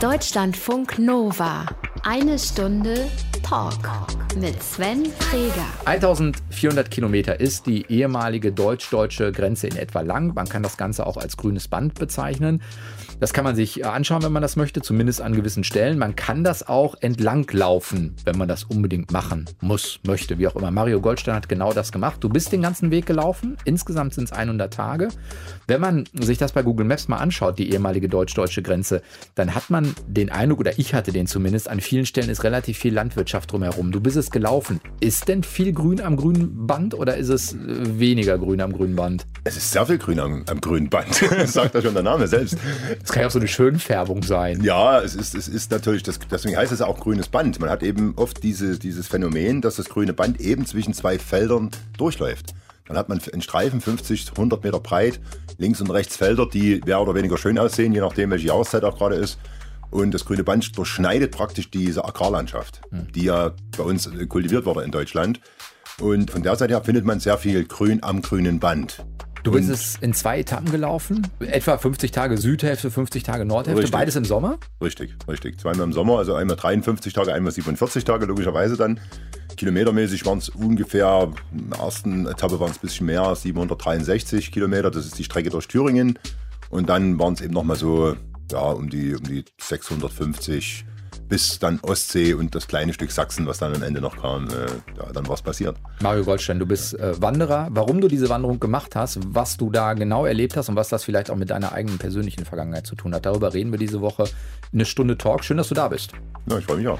Deutschlandfunk Nova. Eine Stunde Talk mit Sven Freger. 1400 Kilometer ist die ehemalige deutsch-deutsche Grenze in etwa lang. Man kann das Ganze auch als grünes Band bezeichnen. Das kann man sich anschauen, wenn man das möchte, zumindest an gewissen Stellen. Man kann das auch entlang laufen, wenn man das unbedingt machen muss, möchte, wie auch immer. Mario Goldstein hat genau das gemacht. Du bist den ganzen Weg gelaufen. Insgesamt sind es 100 Tage. Wenn man sich das bei Google Maps mal anschaut, die ehemalige deutsch-deutsche Grenze, dann hat man den Eindruck, oder ich hatte den zumindest, an vielen Stellen ist relativ viel Landwirtschaft drumherum. Du bist es gelaufen. Ist denn viel Grün am grünen Band oder ist es äh, weniger Grün am grünen Band? Es ist sehr viel Grün am, am grünen Band, sagt ja schon der Name selbst. Das kann ja auch so eine Schönfärbung sein. Ja, es ist, es ist natürlich, das, deswegen heißt es auch grünes Band. Man hat eben oft diese, dieses Phänomen, dass das grüne Band eben zwischen zwei Feldern durchläuft. Dann hat man einen Streifen 50, 100 Meter breit, links und rechts Felder, die mehr oder weniger schön aussehen, je nachdem, welche Jahreszeit auch gerade ist. Und das grüne Band durchschneidet praktisch diese Agrarlandschaft, hm. die ja bei uns kultiviert wurde in Deutschland. Und von der Seite her findet man sehr viel Grün am grünen Band. Du bist es in zwei Etappen gelaufen, etwa 50 Tage Südhälfte, 50 Tage Nordhälfte, richtig. beides im Sommer? Richtig, richtig. Zweimal im Sommer, also einmal 53 Tage, einmal 47 Tage, logischerweise dann. Kilometermäßig waren es ungefähr, in der ersten Etappe waren es ein bisschen mehr, 763 Kilometer, das ist die Strecke durch Thüringen. Und dann waren es eben nochmal so, ja, um die, um die 650 bis dann Ostsee und das kleine Stück Sachsen, was dann am Ende noch kam, äh, ja, dann war es passiert. Mario Goldstein, du bist äh, Wanderer. Warum du diese Wanderung gemacht hast, was du da genau erlebt hast und was das vielleicht auch mit deiner eigenen persönlichen Vergangenheit zu tun hat, darüber reden wir diese Woche. Eine Stunde Talk. Schön, dass du da bist. Ja, ich freue mich auch.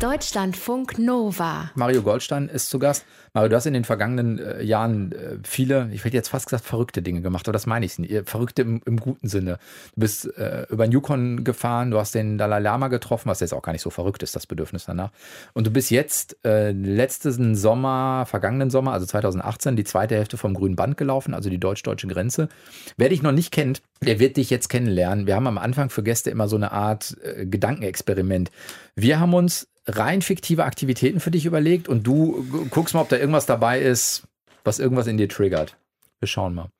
Deutschlandfunk Nova. Mario Goldstein ist zu Gast. Mario, du hast in den vergangenen äh, Jahren äh, viele, ich hätte jetzt fast gesagt, verrückte Dinge gemacht, aber das meine ich nicht. Verrückte im, im, guten Sinne. Du bist äh, über den Yukon gefahren, du hast den Dalai Lama getroffen, was jetzt auch gar nicht so verrückt ist, das Bedürfnis danach. Und du bist jetzt äh, letzten Sommer, vergangenen Sommer, also 2018, die zweite Hälfte vom Grünen Band gelaufen, also die deutsch-deutsche Grenze. Wer dich noch nicht kennt, der wird dich jetzt kennenlernen. Wir haben am Anfang für Gäste immer so eine Art äh, Gedankenexperiment. Wir haben uns rein fiktive Aktivitäten für dich überlegt und du guckst mal, ob da irgendwas dabei ist, was irgendwas in dir triggert. Wir schauen mal.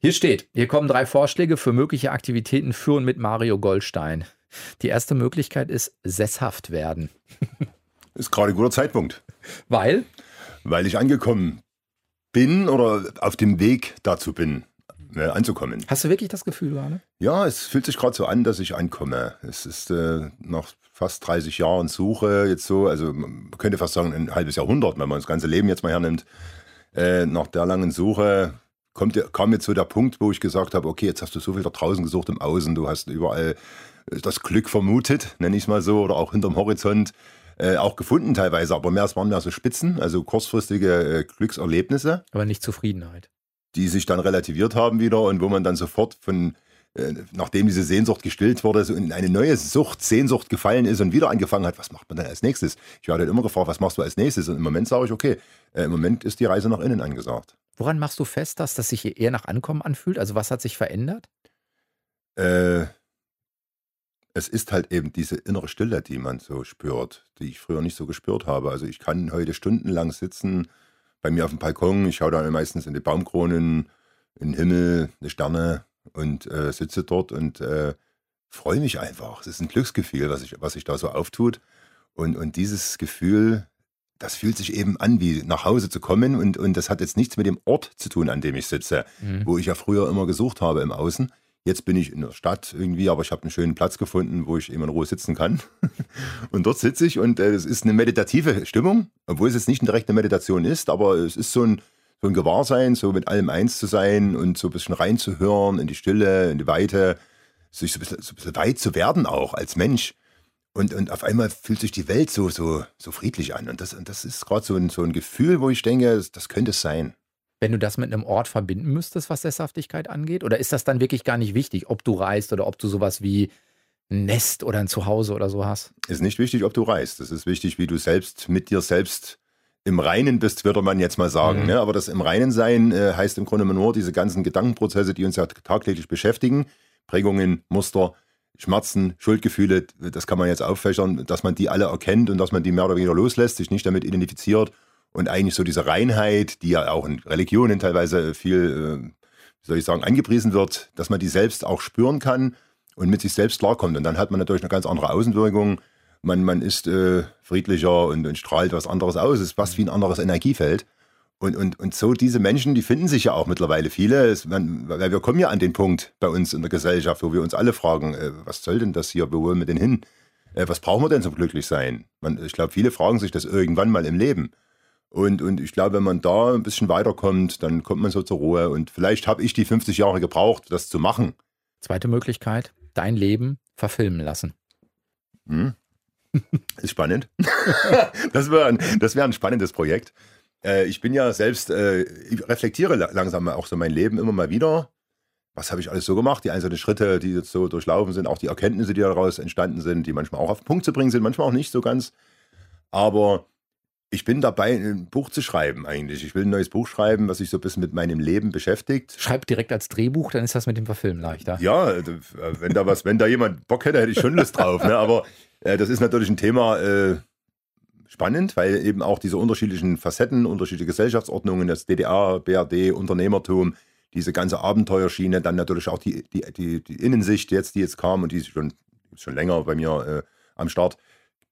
Hier steht, hier kommen drei Vorschläge für mögliche Aktivitäten für und mit Mario Goldstein. Die erste Möglichkeit ist sesshaft werden. Ist gerade ein guter Zeitpunkt. Weil? Weil ich angekommen bin oder auf dem Weg dazu bin äh, anzukommen. Hast du wirklich das Gefühl gerade? Ja, es fühlt sich gerade so an, dass ich ankomme. Es ist äh, nach fast 30 Jahren Suche jetzt so, also man könnte fast sagen ein halbes Jahrhundert, wenn man das ganze Leben jetzt mal hernimmt. Äh, nach der langen Suche kommt, kam jetzt so der Punkt, wo ich gesagt habe, okay, jetzt hast du so viel da draußen gesucht im Außen, du hast überall das Glück vermutet, nenne ich es mal so, oder auch hinterm Horizont. Äh, auch gefunden teilweise, aber mehr, es waren mehr so Spitzen, also kurzfristige äh, Glückserlebnisse. Aber nicht Zufriedenheit die sich dann relativiert haben wieder und wo man dann sofort von, äh, nachdem diese Sehnsucht gestillt wurde, so in eine neue Sucht, Sehnsucht gefallen ist und wieder angefangen hat, was macht man dann als nächstes? Ich werde immer gefragt, was machst du als nächstes? Und im Moment sage ich, okay, äh, im Moment ist die Reise nach innen angesagt. Woran machst du fest, dass das sich eher nach Ankommen anfühlt? Also was hat sich verändert? Äh, es ist halt eben diese innere Stille, die man so spürt, die ich früher nicht so gespürt habe. Also ich kann heute stundenlang sitzen, bei mir auf dem Balkon. Ich schaue da meistens in die Baumkronen, in den Himmel, die Sterne und äh, sitze dort und äh, freue mich einfach. Es ist ein Glücksgefühl, was sich was ich da so auftut. Und, und dieses Gefühl, das fühlt sich eben an, wie nach Hause zu kommen. Und, und das hat jetzt nichts mit dem Ort zu tun, an dem ich sitze, mhm. wo ich ja früher immer gesucht habe im Außen. Jetzt bin ich in der Stadt irgendwie, aber ich habe einen schönen Platz gefunden, wo ich immer in Ruhe sitzen kann. und dort sitze ich und es äh, ist eine meditative Stimmung, obwohl es jetzt nicht eine direkte Meditation ist, aber es ist so ein, so ein Gewahrsein, so mit allem eins zu sein und so ein bisschen reinzuhören in die Stille, in die Weite, sich so ein bisschen, so ein bisschen weit zu werden auch als Mensch. Und, und auf einmal fühlt sich die Welt so, so, so friedlich an. Und das, und das ist gerade so ein, so ein Gefühl, wo ich denke, das, das könnte es sein wenn du das mit einem Ort verbinden müsstest, was Sesshaftigkeit angeht? Oder ist das dann wirklich gar nicht wichtig, ob du reist oder ob du sowas wie ein Nest oder ein Zuhause oder so hast? Ist nicht wichtig, ob du reist. Es ist wichtig, wie du selbst mit dir selbst im Reinen bist, würde man jetzt mal sagen. Mhm. Ne? Aber das im Reinen sein äh, heißt im Grunde nur diese ganzen Gedankenprozesse, die uns ja tagtäglich beschäftigen, Prägungen, Muster, Schmerzen, Schuldgefühle, das kann man jetzt auffächern, dass man die alle erkennt und dass man die mehr oder weniger loslässt, sich nicht damit identifiziert und eigentlich so diese Reinheit, die ja auch in Religionen teilweise viel, äh, wie soll ich sagen, angepriesen wird, dass man die selbst auch spüren kann und mit sich selbst klarkommt. Und dann hat man natürlich eine ganz andere Außenwirkung. Man, man ist äh, friedlicher und, und, strahlt was anderes aus. Es ist fast wie ein anderes Energiefeld. Und, und, und so diese Menschen, die finden sich ja auch mittlerweile viele. Es, man, weil wir kommen ja an den Punkt bei uns in der Gesellschaft, wo wir uns alle fragen, äh, was soll denn das hier, wo wollen wir denn hin? Äh, was brauchen wir denn zum Glücklichsein? Man, ich glaube, viele fragen sich das irgendwann mal im Leben. Und, und ich glaube, wenn man da ein bisschen weiterkommt, dann kommt man so zur Ruhe. Und vielleicht habe ich die 50 Jahre gebraucht, das zu machen. Zweite Möglichkeit, dein Leben verfilmen lassen. Hm. Ist spannend. das wäre ein, wär ein spannendes Projekt. Äh, ich bin ja selbst, äh, ich reflektiere langsam auch so mein Leben immer mal wieder. Was habe ich alles so gemacht? Die einzelnen Schritte, die jetzt so durchlaufen sind, auch die Erkenntnisse, die daraus entstanden sind, die manchmal auch auf den Punkt zu bringen sind, manchmal auch nicht so ganz. Aber ich bin dabei, ein Buch zu schreiben eigentlich. Ich will ein neues Buch schreiben, was sich so ein bisschen mit meinem Leben beschäftigt. Schreib direkt als Drehbuch, dann ist das mit dem Verfilmen leichter. Ja, äh, wenn da was, wenn da jemand Bock hätte, hätte ich schon Lust drauf. Ne? Aber äh, das ist natürlich ein Thema äh, spannend, weil eben auch diese unterschiedlichen Facetten, unterschiedliche Gesellschaftsordnungen, das DDR, BRD, Unternehmertum, diese ganze Abenteuerschiene, dann natürlich auch die, die, die, die Innensicht jetzt, die jetzt kam und die ist schon, schon länger bei mir äh, am Start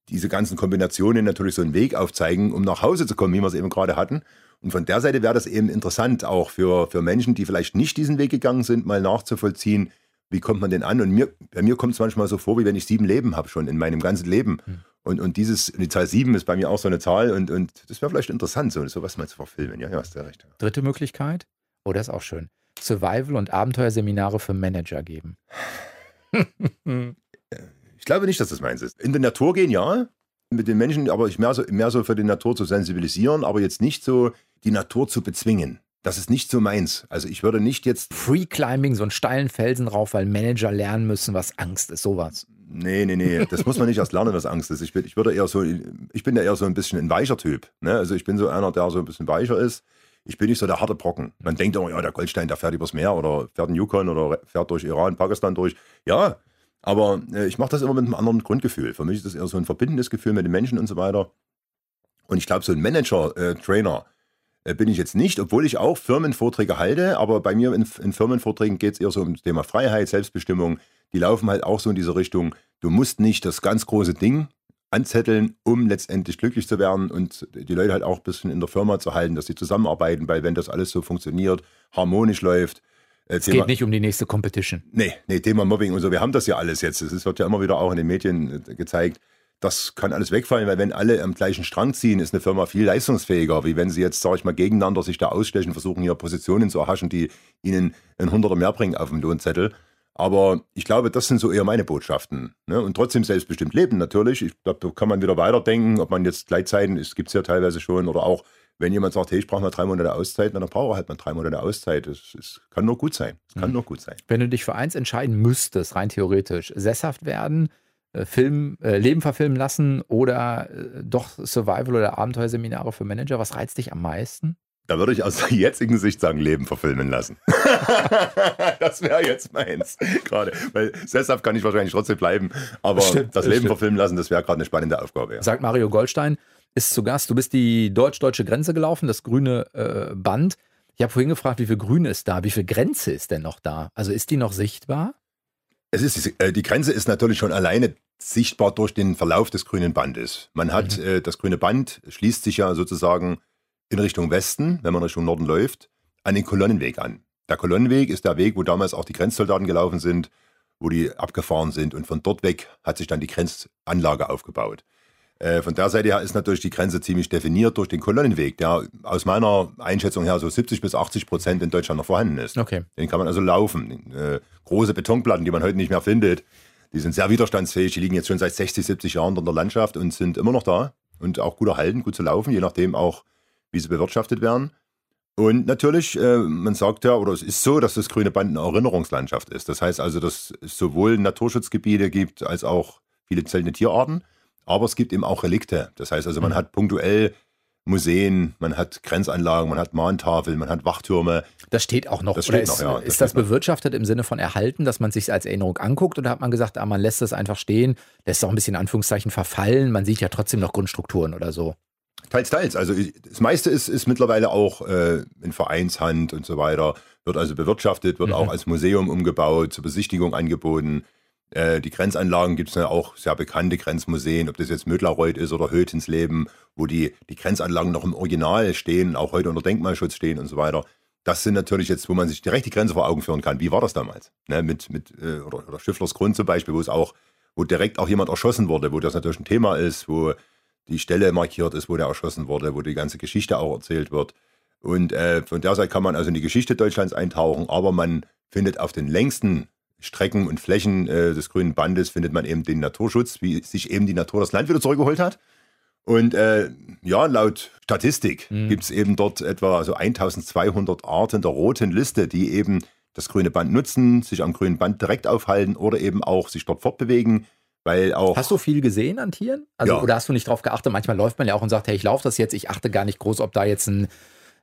diese ganzen Kombinationen natürlich so einen Weg aufzeigen, um nach Hause zu kommen, wie wir es eben gerade hatten. Und von der Seite wäre das eben interessant, auch für, für Menschen, die vielleicht nicht diesen Weg gegangen sind, mal nachzuvollziehen, wie kommt man denn an? Und mir, bei mir kommt es manchmal so vor, wie wenn ich sieben Leben habe schon in meinem ganzen Leben. Mhm. Und, und dieses, die Zahl sieben ist bei mir auch so eine Zahl und, und das wäre vielleicht interessant, so sowas mal zu verfilmen. Ja, ja, hast du recht. Dritte Möglichkeit, oh, das ist auch schön. Survival- und Abenteuerseminare für Manager geben. Ich glaube nicht, dass das meins ist. In die Natur gehen, ja. Mit den Menschen, aber ich mehr so, mehr so für die Natur zu sensibilisieren, aber jetzt nicht so die Natur zu bezwingen. Das ist nicht so meins. Also ich würde nicht jetzt. Free Climbing, so einen steilen Felsen rauf, weil Manager lernen müssen, was Angst ist, sowas. Nee, nee, nee. Das muss man nicht erst lernen, was Angst ist. Ich bin, ich würde eher so, ich bin ja eher so ein bisschen ein weicher Typ. Ne? Also ich bin so einer, der so ein bisschen weicher ist. Ich bin nicht so der harte Brocken. Man denkt immer, ja, der Goldstein, der fährt übers Meer oder fährt in Yukon oder fährt durch Iran, Pakistan durch. Ja, aber äh, ich mache das immer mit einem anderen Grundgefühl. Für mich ist das eher so ein verbindendes Gefühl mit den Menschen und so weiter. Und ich glaube, so ein Manager-Trainer äh, bin ich jetzt nicht, obwohl ich auch Firmenvorträge halte. Aber bei mir in, in Firmenvorträgen geht es eher so um das Thema Freiheit, Selbstbestimmung. Die laufen halt auch so in diese Richtung. Du musst nicht das ganz große Ding anzetteln, um letztendlich glücklich zu werden und die Leute halt auch ein bisschen in der Firma zu halten, dass sie zusammenarbeiten, weil wenn das alles so funktioniert, harmonisch läuft, äh, es Thema, geht nicht um die nächste Competition. Nee, nee, Thema Mobbing und so. Wir haben das ja alles jetzt. Es wird ja immer wieder auch in den Medien äh, gezeigt. Das kann alles wegfallen, weil wenn alle am gleichen Strang ziehen, ist eine Firma viel leistungsfähiger, wie wenn sie jetzt, sage ich mal, gegeneinander sich da ausstechen, versuchen hier Positionen zu erhaschen, die ihnen ein Hunderter mehr bringen auf dem Lohnzettel. Aber ich glaube, das sind so eher meine Botschaften. Ne? Und trotzdem selbstbestimmt leben natürlich. Ich glaube, da kann man wieder weiterdenken, ob man jetzt Gleitzeiten, es gibt es ja teilweise schon, oder auch wenn jemand sagt, hey, ich brauche mal drei Monate Auszeit, dann braucht er halt mal drei Monate Auszeit. Es, kann nur gut sein. Es kann mhm. nur gut sein. Wenn du dich für eins entscheiden müsstest, rein theoretisch, sesshaft werden, äh, Film, äh, Leben verfilmen lassen oder äh, doch Survival- oder Abenteuerseminare für Manager, was reizt dich am meisten? Da würde ich aus der jetzigen Sicht sagen, Leben verfilmen lassen. das wäre jetzt meins. Gerade. Weil sesshaft kann ich wahrscheinlich trotzdem bleiben. Aber stimmt, das Leben stimmt. verfilmen lassen, das wäre gerade eine spannende Aufgabe. Ja. Sagt Mario Goldstein, ist zu Gast. Du bist die deutsch-deutsche Grenze gelaufen, das grüne äh, Band. Ich habe vorhin gefragt, wie viel Grün ist da? Wie viel Grenze ist denn noch da? Also ist die noch sichtbar? Es ist, äh, die Grenze ist natürlich schon alleine sichtbar durch den Verlauf des grünen Bandes. Man hat mhm. äh, das grüne Band schließt sich ja sozusagen in Richtung Westen, wenn man Richtung Norden läuft, an den Kolonnenweg an. Der Kolonnenweg ist der Weg, wo damals auch die Grenzsoldaten gelaufen sind, wo die abgefahren sind und von dort weg hat sich dann die Grenzanlage aufgebaut. Äh, von der Seite her ist natürlich die Grenze ziemlich definiert durch den Kolonnenweg, der aus meiner Einschätzung her so 70 bis 80 Prozent in Deutschland noch vorhanden ist. Okay. Den kann man also laufen. Äh, große Betonplatten, die man heute nicht mehr findet, die sind sehr widerstandsfähig. Die liegen jetzt schon seit 60, 70 Jahren in der Landschaft und sind immer noch da und auch gut erhalten, gut zu laufen, je nachdem auch, wie sie bewirtschaftet werden. Und natürlich, äh, man sagt ja, oder es ist so, dass das grüne Band eine Erinnerungslandschaft ist. Das heißt also, dass es sowohl Naturschutzgebiete gibt als auch viele seltene Tierarten. Aber es gibt eben auch Relikte. Das heißt also, man mhm. hat punktuell Museen, man hat Grenzanlagen, man hat Mahntafeln, man hat Wachtürme. Das steht auch noch. Das steht ist, noch, ja. ist das, das bewirtschaftet im Sinne von erhalten, dass man sich als Erinnerung anguckt oder hat man gesagt, ah, man lässt das einfach stehen, lässt auch ein bisschen Anführungszeichen verfallen, man sieht ja trotzdem noch Grundstrukturen oder so? Teils, teils. Also das meiste ist, ist mittlerweile auch äh, in Vereinshand und so weiter, wird also bewirtschaftet, wird mhm. auch als Museum umgebaut, zur Besichtigung angeboten. Äh, die Grenzanlagen gibt es ja auch sehr bekannte Grenzmuseen, ob das jetzt Mödlareuth ist oder Hötensleben, wo die, die Grenzanlagen noch im Original stehen, auch heute unter Denkmalschutz stehen und so weiter. Das sind natürlich jetzt, wo man sich direkt die Grenze vor Augen führen kann. Wie war das damals? Ne, mit, mit, äh, oder, oder Schifflers Grund zum Beispiel, wo es auch, wo direkt auch jemand erschossen wurde, wo das natürlich ein Thema ist, wo die Stelle markiert ist, wo der erschossen wurde, wo die ganze Geschichte auch erzählt wird. Und äh, von der Seite kann man also in die Geschichte Deutschlands eintauchen, aber man findet auf den längsten Strecken und Flächen äh, des grünen Bandes findet man eben den Naturschutz, wie sich eben die Natur das Land wieder zurückgeholt hat. Und äh, ja, laut Statistik mhm. gibt es eben dort etwa also 1200 Arten der roten Liste, die eben das grüne Band nutzen, sich am grünen Band direkt aufhalten oder eben auch sich dort fortbewegen. Weil auch hast du viel gesehen an Tieren? Also, ja. Oder hast du nicht drauf geachtet? Manchmal läuft man ja auch und sagt, hey, ich laufe das jetzt, ich achte gar nicht groß, ob da jetzt ein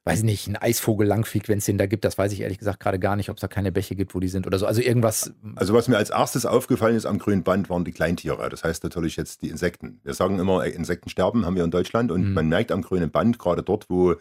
weiß nicht, ein Eisvogel langfliegt, wenn es den da gibt. Das weiß ich ehrlich gesagt gerade gar nicht, ob es da keine Bäche gibt, wo die sind oder so. Also irgendwas. Also was mir als erstes aufgefallen ist am grünen Band, waren die Kleintiere. Das heißt natürlich jetzt die Insekten. Wir sagen immer, Insekten sterben haben wir in Deutschland und mhm. man merkt am grünen Band, gerade dort, wo,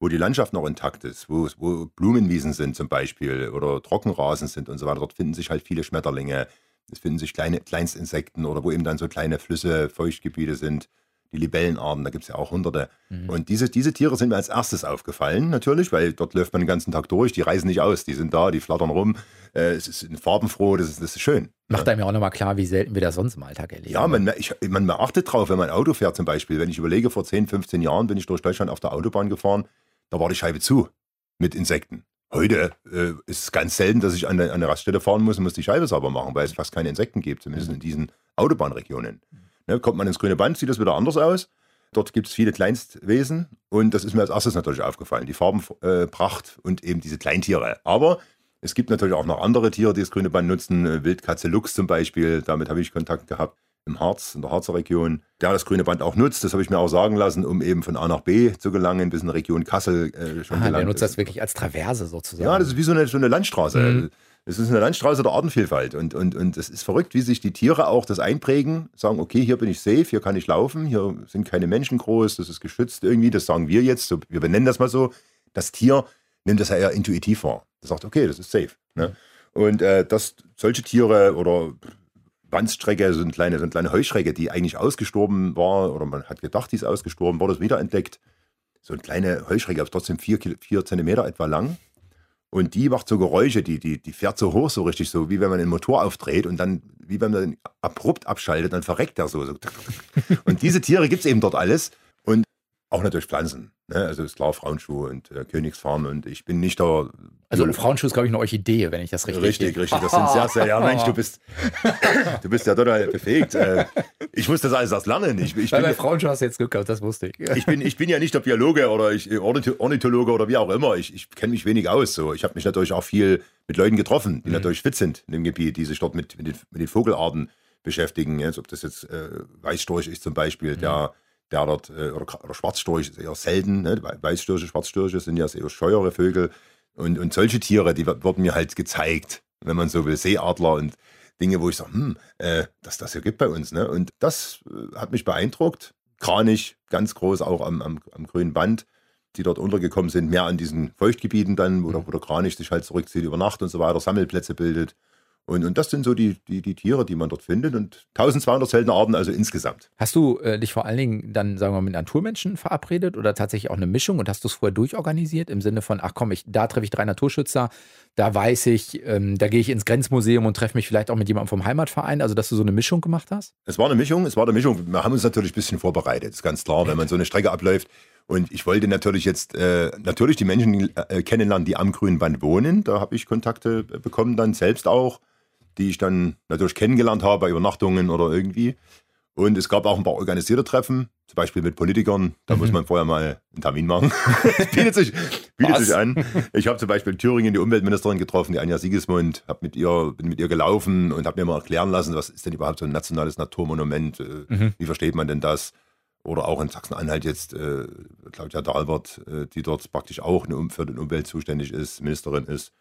wo die Landschaft noch intakt ist, wo, wo Blumenwiesen sind zum Beispiel oder Trockenrasen sind und so weiter, dort finden sich halt viele Schmetterlinge. Es finden sich kleine Kleinstinsekten oder wo eben dann so kleine Flüsse, Feuchtgebiete sind die Libellenarten, da gibt es ja auch hunderte. Mhm. Und diese, diese Tiere sind mir als erstes aufgefallen, natürlich, weil dort läuft man den ganzen Tag durch, die reisen nicht aus, die sind da, die flattern rum. Äh, es ist farbenfroh, das ist, das ist schön. Macht einem ja auch nochmal klar, wie selten wir das sonst im Alltag erleben. Ja, man, ich, man achtet drauf, wenn man Auto fährt zum Beispiel. Wenn ich überlege, vor 10, 15 Jahren bin ich durch Deutschland auf der Autobahn gefahren, da war die Scheibe zu mit Insekten. Heute äh, ist es ganz selten, dass ich an eine, an eine Raststätte fahren muss und muss die Scheibe sauber machen, weil es fast keine Insekten gibt, zumindest mhm. in diesen Autobahnregionen. Ne, kommt man ins grüne Band, sieht das wieder anders aus. Dort gibt es viele Kleinstwesen und das ist mir als erstes natürlich aufgefallen. Die Farbenpracht äh, und eben diese Kleintiere. Aber es gibt natürlich auch noch andere Tiere, die das grüne Band nutzen. Äh, Wildkatze Lux zum Beispiel, damit habe ich Kontakt gehabt im Harz, in der Harzer Region, der das grüne Band auch nutzt. Das habe ich mir auch sagen lassen, um eben von A nach B zu gelangen, bis in die Region Kassel äh, schon ah, Der nutzt das wirklich als Traverse sozusagen. Ja, das ist wie so eine, so eine Landstraße. Mhm. Es ist eine Landstraße der Artenvielfalt und, und, und es ist verrückt, wie sich die Tiere auch das einprägen, sagen, okay, hier bin ich safe, hier kann ich laufen, hier sind keine Menschen groß, das ist geschützt irgendwie, das sagen wir jetzt, so, wir benennen das mal so. Das Tier nimmt das ja eher intuitiv wahr. Das sagt, okay, das ist safe. Ne? Und äh, dass solche Tiere oder Bandstrecke, so eine kleine, so eine kleine Heuschrecke, die eigentlich ausgestorben war, oder man hat gedacht, die ist ausgestorben, wurde es wiederentdeckt. So eine kleine Heuschrecke, aber trotzdem vier, vier Zentimeter etwa lang und die macht so Geräusche, die, die, die fährt so hoch, so richtig so, wie wenn man den Motor aufdreht und dann, wie wenn man den abrupt abschaltet, dann verreckt er so. so. Und diese Tiere gibt es eben dort alles. Auch natürlich Pflanzen. Ne? Also ist klar, Frauenschuh und äh, Königsfarm und ich bin nicht der. Also Frauenschuh ist, glaube ich, eine Orchidee, wenn ich das richtig Richtig, richtig. Das sind sehr, sehr, ja Mensch, du bist, du bist ja total befähigt. Äh, ich muss das alles erst lernen. Ich, ich Weil bei Frauenschuh hast du jetzt Glück gehabt, das wusste ich. ich, bin, ich bin ja nicht der Biologe oder ich, Ornithologe oder wie auch immer. Ich, ich kenne mich wenig aus. So. Ich habe mich natürlich auch viel mit Leuten getroffen, die mhm. natürlich fit sind in dem Gebiet, die sich dort mit, mit, den, mit den Vogelarten beschäftigen. Jetzt, ob das jetzt äh, Weißstorch ist zum Beispiel, mhm. der der dort, äh, oder, Schwarzstorch ist eher selten, ne? Weißstörche, Schwarzstörche sind ja eher scheuere Vögel. Und, und solche Tiere, die wurden mir halt gezeigt, wenn man so will, Seeadler und Dinge, wo ich sage, hm, äh, dass das hier gibt bei uns. Ne? Und das äh, hat mich beeindruckt. Kranich, ganz groß, auch am, am, am, grünen Band, die dort untergekommen sind, mehr an diesen Feuchtgebieten dann, wo, der, wo der Kranich sich halt zurückzieht über Nacht und so weiter, Sammelplätze bildet. Und, und das sind so die, die, die Tiere, die man dort findet. Und 1200 seltene Arten also insgesamt. Hast du äh, dich vor allen Dingen dann, sagen wir mal, mit Naturmenschen verabredet oder tatsächlich auch eine Mischung und hast du es vorher durchorganisiert im Sinne von, ach komm, ich, da treffe ich drei Naturschützer, da weiß ich, ähm, da gehe ich ins Grenzmuseum und treffe mich vielleicht auch mit jemandem vom Heimatverein, also dass du so eine Mischung gemacht hast? Es war eine Mischung, es war eine Mischung. Wir haben uns natürlich ein bisschen vorbereitet, ist ganz klar, wenn man so eine Strecke abläuft. Und ich wollte natürlich jetzt äh, natürlich die Menschen äh, kennenlernen, die am grünen Band wohnen. Da habe ich Kontakte bekommen, dann selbst auch die ich dann natürlich kennengelernt habe bei Übernachtungen oder irgendwie. Und es gab auch ein paar organisierte Treffen, zum Beispiel mit Politikern. Da mhm. muss man vorher mal einen Termin machen. das bietet sich, bietet sich an. Ich habe zum Beispiel in Thüringen die Umweltministerin getroffen, die Anja Siegesmund, hab mit ihr, bin mit ihr gelaufen und habe mir mal erklären lassen, was ist denn überhaupt so ein nationales Naturmonument? Äh, mhm. Wie versteht man denn das? Oder auch in Sachsen-Anhalt jetzt äh, Claudia Dahlbert, äh, die dort praktisch auch für den Umwelt zuständig ist, Ministerin ist.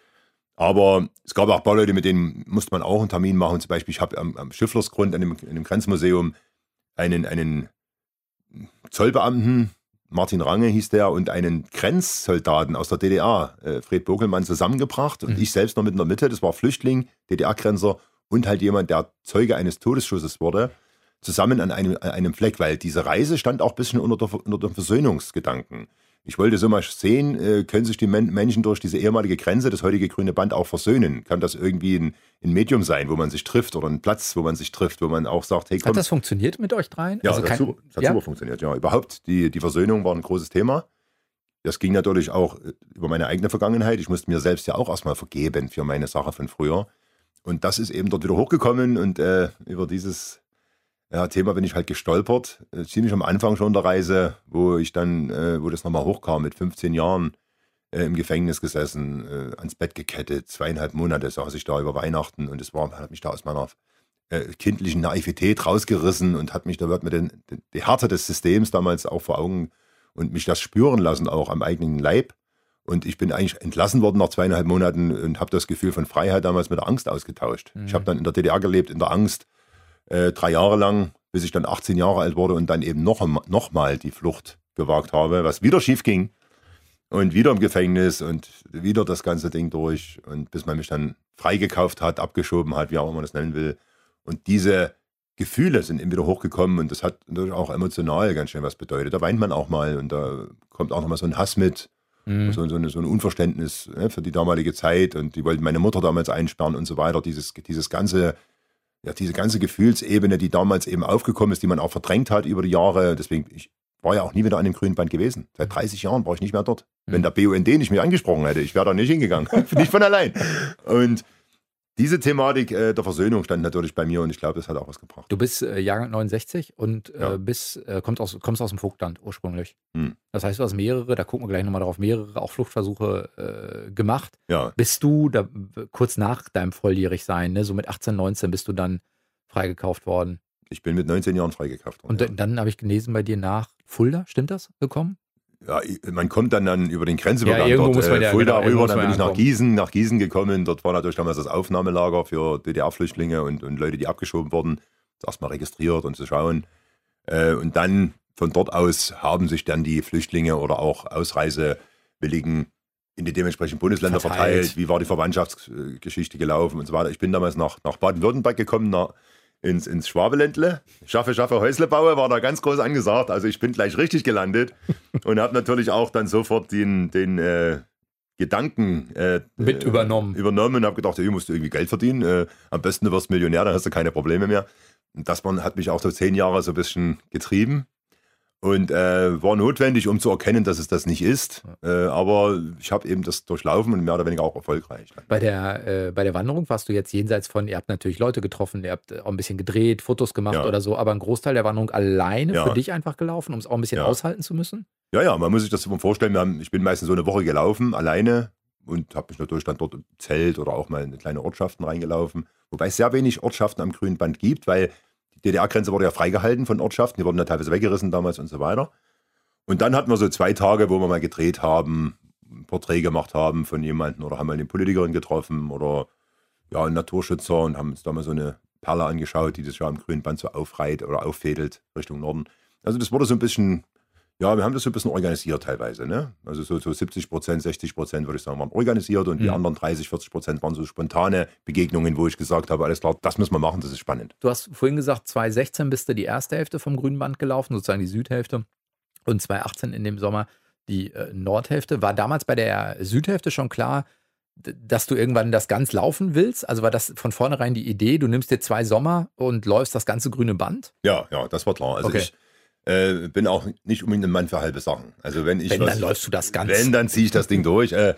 Aber es gab auch ein paar Leute, mit denen musste man auch einen Termin machen. Zum Beispiel, ich habe am, am Schifflersgrund, an dem, in dem Grenzmuseum, einen, einen Zollbeamten, Martin Range hieß der, und einen Grenzsoldaten aus der DDR, äh, Fred Bogelmann, zusammengebracht. Und mhm. ich selbst noch mit in der Mitte, das war Flüchtling, DDR-Grenzer und halt jemand, der Zeuge eines Todesschusses wurde, zusammen an einem, an einem Fleck, weil diese Reise stand auch ein bisschen unter, der, unter dem Versöhnungsgedanken. Ich wollte so mal sehen, äh, können sich die Men Menschen durch diese ehemalige Grenze, das heutige grüne Band, auch versöhnen? Kann das irgendwie ein, ein, Medium sein, wo man sich trifft oder ein Platz, wo man sich trifft, wo man auch sagt, hey, komm. Hat das funktioniert mit euch dreien? Ja, also das, kein, hat, super, das hat ja? super funktioniert, ja. Überhaupt, die, die Versöhnung war ein großes Thema. Das ging natürlich auch äh, über meine eigene Vergangenheit. Ich musste mir selbst ja auch erstmal vergeben für meine Sache von früher. Und das ist eben dort wieder hochgekommen und äh, über dieses ja, Thema bin ich halt gestolpert, äh, ziemlich am Anfang schon der Reise, wo ich dann, äh, wo das nochmal hochkam, mit 15 Jahren äh, im Gefängnis gesessen, äh, ans Bett gekettet, zweieinhalb Monate saß ich da über Weihnachten und es war, hat mich da aus meiner äh, kindlichen Naivität rausgerissen und hat mich da wird mir den, den, die Härte des Systems damals auch vor Augen und mich das spüren lassen, auch am eigenen Leib. Und ich bin eigentlich entlassen worden nach zweieinhalb Monaten und habe das Gefühl von Freiheit damals mit der Angst ausgetauscht. Mhm. Ich habe dann in der DDR gelebt, in der Angst, äh, drei Jahre lang, bis ich dann 18 Jahre alt wurde und dann eben noch, noch mal die Flucht gewagt habe, was wieder schief ging. Und wieder im Gefängnis und wieder das ganze Ding durch. Und bis man mich dann freigekauft hat, abgeschoben hat, wie auch immer man das nennen will. Und diese Gefühle sind eben wieder hochgekommen und das hat natürlich auch emotional ganz schön was bedeutet. Da weint man auch mal und da kommt auch nochmal so ein Hass mit, mhm. so, so, so, ein Unverständnis ne, für die damalige Zeit und die wollten meine Mutter damals einsperren und so weiter. Dieses, dieses ganze ja, diese ganze Gefühlsebene, die damals eben aufgekommen ist, die man auch verdrängt hat über die Jahre. Deswegen, ich war ja auch nie wieder an dem grünen Band gewesen. Seit 30 Jahren war ich nicht mehr dort. Wenn der BUND nicht mehr angesprochen hätte, ich wäre da nicht hingegangen. nicht von allein. Und diese Thematik äh, der Versöhnung stand natürlich bei mir und ich glaube, das hat auch was gebracht. Du bist äh, Jahrgang 69 und äh, ja. bist, äh, kommst, aus, kommst aus dem Vogtland ursprünglich. Hm. Das heißt, du hast mehrere, da gucken wir gleich nochmal drauf, mehrere auch Fluchtversuche äh, gemacht. Ja. Bist du da, kurz nach deinem Volljährigsein, ne, so mit 18, 19, bist du dann freigekauft worden? Ich bin mit 19 Jahren freigekauft worden. Und ja. dann habe ich gelesen bei dir nach Fulda, stimmt das, gekommen? Ja, man kommt dann, dann über den Grenzübergang ja, dort, äh, ja, Fulda genau, rüber, dann bin ich nach Gießen, nach Gießen gekommen. Dort war natürlich damals das Aufnahmelager für DDR-Flüchtlinge und, und Leute, die abgeschoben wurden. Erstmal registriert und zu schauen. Äh, und dann von dort aus haben sich dann die Flüchtlinge oder auch Ausreisewilligen in die dementsprechenden Bundesländer verteilt. verteilt. Wie war die Verwandtschaftsgeschichte gelaufen und so weiter. Ich bin damals nach, nach Baden-Württemberg gekommen, nach, ins, ins Schwabeländle. Schaffe, schaffe, Häusle baue, war da ganz groß angesagt. Also ich bin gleich richtig gelandet und habe natürlich auch dann sofort den, den äh, Gedanken äh, mit übernommen. Äh, übernommen und habe gedacht, hier musst du irgendwie Geld verdienen. Äh, am besten du wirst Millionär, dann hast du keine Probleme mehr. Und das hat mich auch so zehn Jahre so ein bisschen getrieben. Und äh, war notwendig, um zu erkennen, dass es das nicht ist. Äh, aber ich habe eben das durchlaufen und mehr oder weniger auch erfolgreich. Bei der, äh, bei der Wanderung warst du jetzt jenseits von, ihr habt natürlich Leute getroffen, ihr habt auch ein bisschen gedreht, Fotos gemacht ja. oder so, aber ein Großteil der Wanderung alleine ja. für dich einfach gelaufen, um es auch ein bisschen ja. aushalten zu müssen? Ja, ja, man muss sich das vorstellen. Haben, ich bin meistens so eine Woche gelaufen, alleine und habe mich natürlich dann dort im Zelt oder auch mal in kleine Ortschaften reingelaufen. Wobei es sehr wenig Ortschaften am grünen Band gibt, weil DDR-Grenze wurde ja freigehalten von Ortschaften, die wurden ja teilweise weggerissen damals und so weiter. Und dann hatten wir so zwei Tage, wo wir mal gedreht haben, ein Porträt gemacht haben von jemandem oder haben mal eine Politikerin getroffen oder ja, einen Naturschützer und haben uns da mal so eine Perle angeschaut, die das ja am grünen Band so aufreiht oder auffädelt Richtung Norden. Also das wurde so ein bisschen ja, wir haben das so ein bisschen organisiert teilweise. Ne? Also so, so 70 Prozent, 60 Prozent würde ich sagen, waren organisiert und mhm. die anderen 30, 40 Prozent waren so spontane Begegnungen, wo ich gesagt habe, alles klar, das müssen wir machen, das ist spannend. Du hast vorhin gesagt, 2016 bist du die erste Hälfte vom Grünen Band gelaufen, sozusagen die Südhälfte. Und 2018 in dem Sommer die äh, Nordhälfte. War damals bei der Südhälfte schon klar, dass du irgendwann das ganz laufen willst? Also war das von vornherein die Idee, du nimmst dir zwei Sommer und läufst das ganze grüne Band? Ja, ja, das war klar. Also okay. ich äh, bin auch nicht unbedingt ein Mann für halbe Sachen. Also wenn ich wenn, was, dann läufst du das ganz. Wenn, dann ziehe ich das Ding durch. Äh,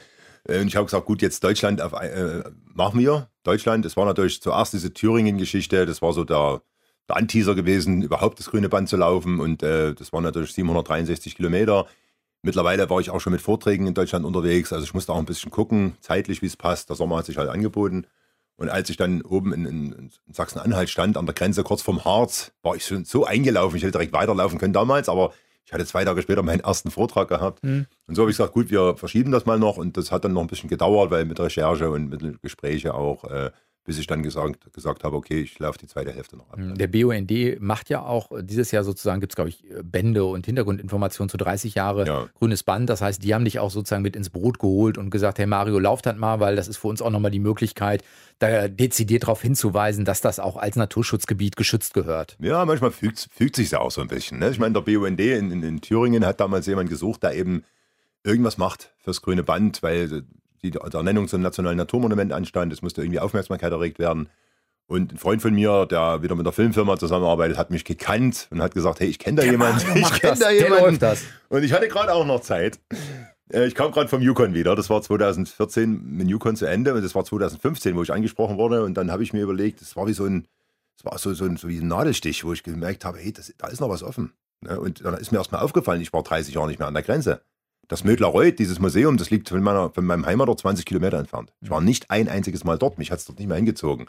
äh und ich habe gesagt, gut, jetzt Deutschland auf, äh, machen wir. Deutschland, das war natürlich zuerst diese Thüringen-Geschichte, das war so der, der Anteaser gewesen, überhaupt das grüne Band zu laufen. Und äh, das waren natürlich 763 Kilometer. Mittlerweile war ich auch schon mit Vorträgen in Deutschland unterwegs. Also ich musste auch ein bisschen gucken, zeitlich, wie es passt. Der Sommer hat sich halt angeboten. Und als ich dann oben in, in, in Sachsen-Anhalt stand, an der Grenze kurz vorm Harz, war ich schon so eingelaufen. Ich hätte direkt weiterlaufen können damals, aber ich hatte zwei Tage später meinen ersten Vortrag gehabt. Mhm. Und so habe ich gesagt, gut, wir verschieben das mal noch. Und das hat dann noch ein bisschen gedauert, weil mit Recherche und mit Gespräche auch, äh, bis ich dann gesagt, gesagt habe, okay, ich laufe die zweite Hälfte noch ab. Hm, der BUND macht ja auch, äh, dieses Jahr sozusagen gibt es, glaube ich, äh, Bände und Hintergrundinformationen zu 30 Jahre Ja. grünes Band. Das heißt, die haben dich auch sozusagen mit ins Boot geholt und gesagt, hey Mario, lauft halt mal, weil das ist für uns auch nochmal die Möglichkeit, da dezidiert darauf hinzuweisen, dass das auch als Naturschutzgebiet geschützt gehört. Ja, manchmal fügt, fügt sich ja auch so ein bisschen. Ne? Ich meine, der BUND in, in, in Thüringen hat damals jemand gesucht, der eben irgendwas macht fürs grüne Band, weil die der Ernennung zum nationalen Naturmonument anstand. Es musste irgendwie Aufmerksamkeit erregt werden. Und ein Freund von mir, der wieder mit der Filmfirma zusammenarbeitet, hat mich gekannt und hat gesagt, hey, ich kenne da jemanden. Mario Ich kenne da der jemanden. Und ich hatte gerade auch noch Zeit. Äh, Ich kam gerade vom Yukon wieder. Das war 2014 mit Yukon zu Ende und das war 2015, wo ich angesprochen wurde. Und dann habe ich mir überlegt, das war wie so ein, das war so, so, ein, so wie ein Nadelstich, wo ich gemerkt habe, hey, das, da ist noch was offen. Ne? Und dann ist mir erstmal aufgefallen, ich war 30 Jahre nicht mehr an der Grenze. Das Mödlarreuth, dieses Museum, das liegt von, meiner, von meinem Heimatort 20 Kilometer entfernt. Ich war nicht ein einziges Mal dort, mich hat es dort nicht mehr hingezogen.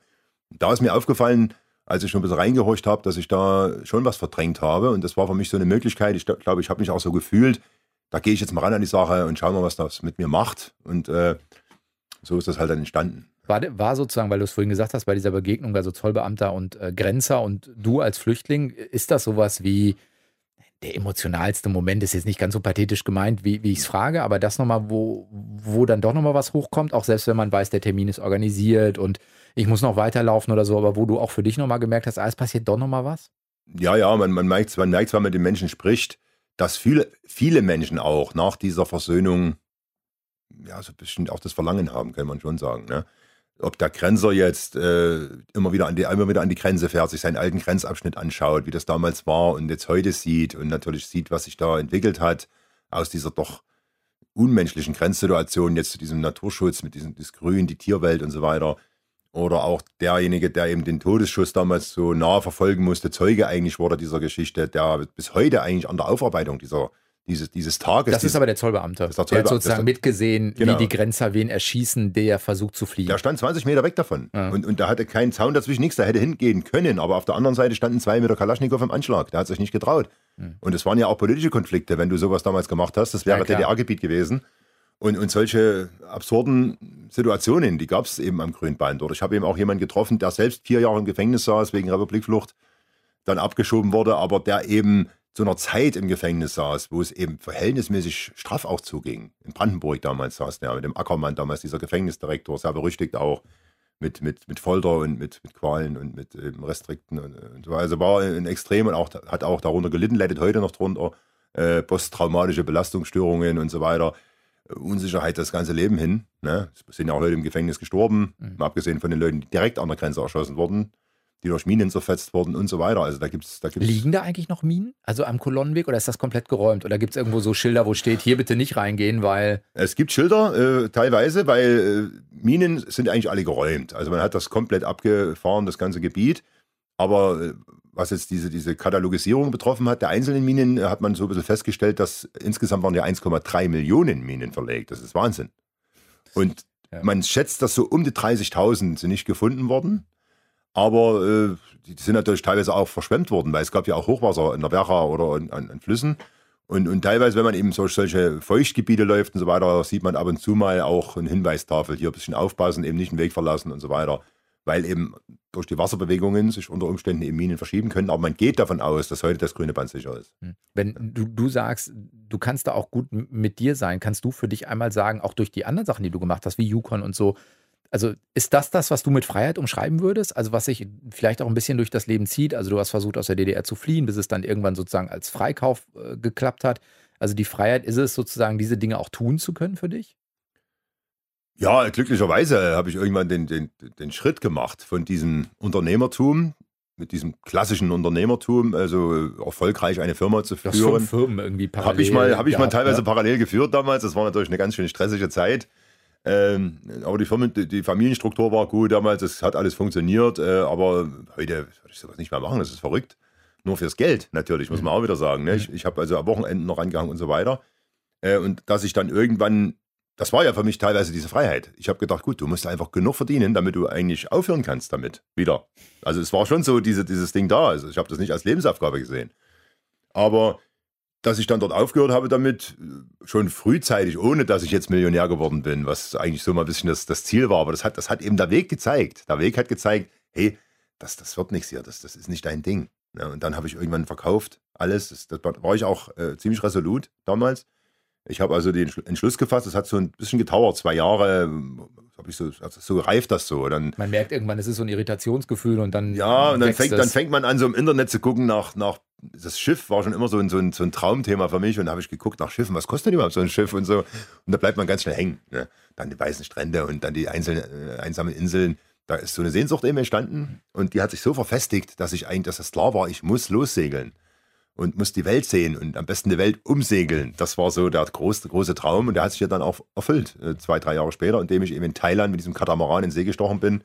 Da ist mir aufgefallen, als ich schon ein bisschen reingehorcht habe, dass ich da schon was verdrängt habe. Und das war für mich so eine Möglichkeit. Ich glaube, ich habe mich auch so gefühlt, da gehe ich jetzt mal ran an die Sache und schau mal, was das mit mir macht. Und äh, so ist das halt dann entstanden. War, war sozusagen, weil du es vorhin gesagt hast, bei dieser Begegnung, also Zollbeamter und äh, Grenzer und du als Flüchtling, ist das sowas wie der emotionalste Moment, ist jetzt nicht ganz so pathetisch gemeint, wie, wie ich es frage, aber das nochmal, wo, wo dann doch nochmal was hochkommt, auch selbst wenn man weiß, der Termin ist organisiert und ich muss noch weiterlaufen oder so, aber wo du auch für dich nochmal gemerkt hast, ah, es passiert doch nochmal was? Ja, ja, man, man merkt man merkt, wenn man mit den Menschen spricht, dass viele, viele Menschen auch nach dieser Versöhnung ja so ein bisschen auch das Verlangen haben, kann man schon sagen. Ne? Ob der Grenzer jetzt äh, immer, wieder an die, immer wieder an die Grenze fährt, sich seinen alten Grenzabschnitt anschaut, wie das damals war und jetzt heute sieht und natürlich sieht, was sich da entwickelt hat aus dieser doch unmenschlichen Grenzsituation jetzt zu diesem Naturschutz mit diesem das Grün, die Tierwelt und so weiter. Oder auch derjenige, der eben den Todesschuss damals so nah verfolgen musste, Zeuge eigentlich wurde dieser Geschichte, der bis heute eigentlich an der Aufarbeitung dieser, dieses, dieses Tages. Das ist aber der Zollbeamte. ist der Der hat Zollbeamte. sozusagen mitgesehen, Genau. wie die Grenzer wen erschießen, der versucht zu fliehen. der stand 20 Meter weg davon. Ja. Und, und da hatte keinen Zaun dazwischen, nichts. Der hätte hingehen können. Aber auf der anderen Seite standen zwei Meter Kalaschnikow im Anschlag. Der hat sich nicht getraut. Und es waren ja auch politische Konflikte, wenn du sowas damals gemacht hast. Das wäre. Ja. DDR-Gebiet gewesen. Und, und solche absurden Situationen, die gab es eben am Grünband. Oder ich habe eben auch jemanden getroffen, der selbst vier Jahre im Gefängnis saß wegen Republikflucht, dann abgeschoben wurde, aber der eben zu einer Zeit im Gefängnis saß, wo es eben verhältnismäßig straff auch zuging. In Brandenburg damals saß der mit dem Ackermann, damals dieser Gefängnisdirektor, sehr berüchtigt auch mit, mit, mit Folter und mit, mit Qualen und mit ähm, Restrikten und, und so. Also war ein Extrem und auch, hat auch darunter gelitten, leidet heute noch drunter. Äh, posttraumatische Belastungsstörungen und so weiter. Unsicherheit das ganze Leben hin. Ne? Es sind ja auch Leute im Gefängnis gestorben, mal abgesehen von den Leuten, die direkt an der Grenze erschossen wurden, die durch Minen zerfetzt wurden und so weiter. Also da gibt es da gibt's, Liegen da eigentlich noch Minen? Also am Kolonnenweg oder ist das komplett geräumt? Oder gibt es irgendwo so Schilder, wo steht, hier bitte nicht reingehen, weil. Es gibt Schilder äh, teilweise, weil äh, Minen sind eigentlich alle geräumt. Also man hat das komplett abgefahren, das ganze Gebiet. Aber äh, was jetzt diese, diese Katalogisierung betroffen hat, der einzelnen Minen, äh, hat man so ein bisschen festgestellt, dass insgesamt waren ja 1,3 Millionen Minen verlegt. Das ist Wahnsinn. Und Ja. man schätzt, dass so um die 30.000 sind nicht gefunden worden. Aber äh, die sind natürlich teilweise auch verschwemmt worden, weil es gab ja auch Hochwasser in der Werra oder an, an, an Flüssen. Und, und teilweise, wenn man eben durch solche Feuchtgebiete läuft und so weiter, sieht man ab und zu mal auch eine Hinweistafel, hier ein bisschen aufpassen, eben nicht den Weg verlassen und so weiter. Weil eben durch die Wasserbewegungen sich unter Umständen eben Minen verschieben können. Aber man geht davon aus, dass heute das grüne Band sicher ist. Hm. Wenn du, du sagst, du kannst da auch gut mit dir sein, kannst du für dich einmal sagen, auch durch die anderen Sachen, die du gemacht hast, wie Yukon und so, also ist das das, was du mit Freiheit umschreiben würdest? Also was sich vielleicht auch ein bisschen durch das Leben zieht? Also du hast versucht, aus der DDR zu fliehen, bis es dann irgendwann sozusagen als Freikauf äh, geklappt hat. Also die Freiheit ist es sozusagen, diese Dinge auch tun zu können für dich? Ja, glücklicherweise habe ich irgendwann den, den, den Schritt gemacht von diesem Unternehmertum, mit diesem klassischen Unternehmertum, also erfolgreich eine Firma zu führen. Firmen irgendwie parallel Habe ich mal, hab ich mal teilweise ne? parallel geführt damals. Das war natürlich eine ganz schön stressige Zeit. Ähm, aber die, Firmen, die, Familienstruktur war gut damals, es hat alles funktioniert. Äh, aber heute würde ich sowas nicht mehr machen, das ist verrückt. Nur fürs Geld, natürlich, muss man auch wieder sagen. Ne? Ich, ich habe also am Wochenenden noch angehangen und so weiter. Äh, und dass ich dann irgendwann, das war ja für mich teilweise diese Freiheit. Ich habe gedacht, gut, du musst einfach genug verdienen, damit du eigentlich aufhören kannst damit wieder. Also es war schon so diese, dieses Ding da. Also ich habe das nicht als Lebensaufgabe gesehen. Aber dass ich dann dort aufgehört habe damit, schon frühzeitig, ohne dass ich jetzt Millionär geworden bin, was eigentlich so mal ein bisschen das, das Ziel war. Aber das hat, das hat eben der Weg gezeigt. Der Weg hat gezeigt, hey, das, das wird nichts hier, das, das ist nicht dein Ding. Ja, und dann habe ich irgendwann verkauft, alles. Das, das war ich auch äh, ziemlich resolut damals. Ich habe also den Entschluss gefasst, das hat so ein bisschen gedauert, zwei Jahre, habe ich so, so reift das so. Dann, man merkt irgendwann, es ist so ein Irritationsgefühl und dann. Ja, und dann fängt, dann fängt man an, so im Internet zu gucken nach, nach das Schiff war schon immer so ein, so ein, so ein Traumthema für mich und da habe ich geguckt nach Schiffen, was kostet überhaupt so ein Schiff und so. Und da bleibt man ganz schnell hängen. Ne? Dann die weißen Strände und dann die einzelnen äh, einsamen Inseln. Da ist so eine Sehnsucht eben entstanden und die hat sich so verfestigt, dass ich eigentlich, dass es klar war, ich muss lossegeln und muss die Welt sehen und am besten die Welt umsegeln. Das war so der große, große Traum und der hat sich ja dann auch erfüllt, äh, zwei, drei Jahre später, indem ich eben in Thailand mit diesem Katamaran in See gestochen bin,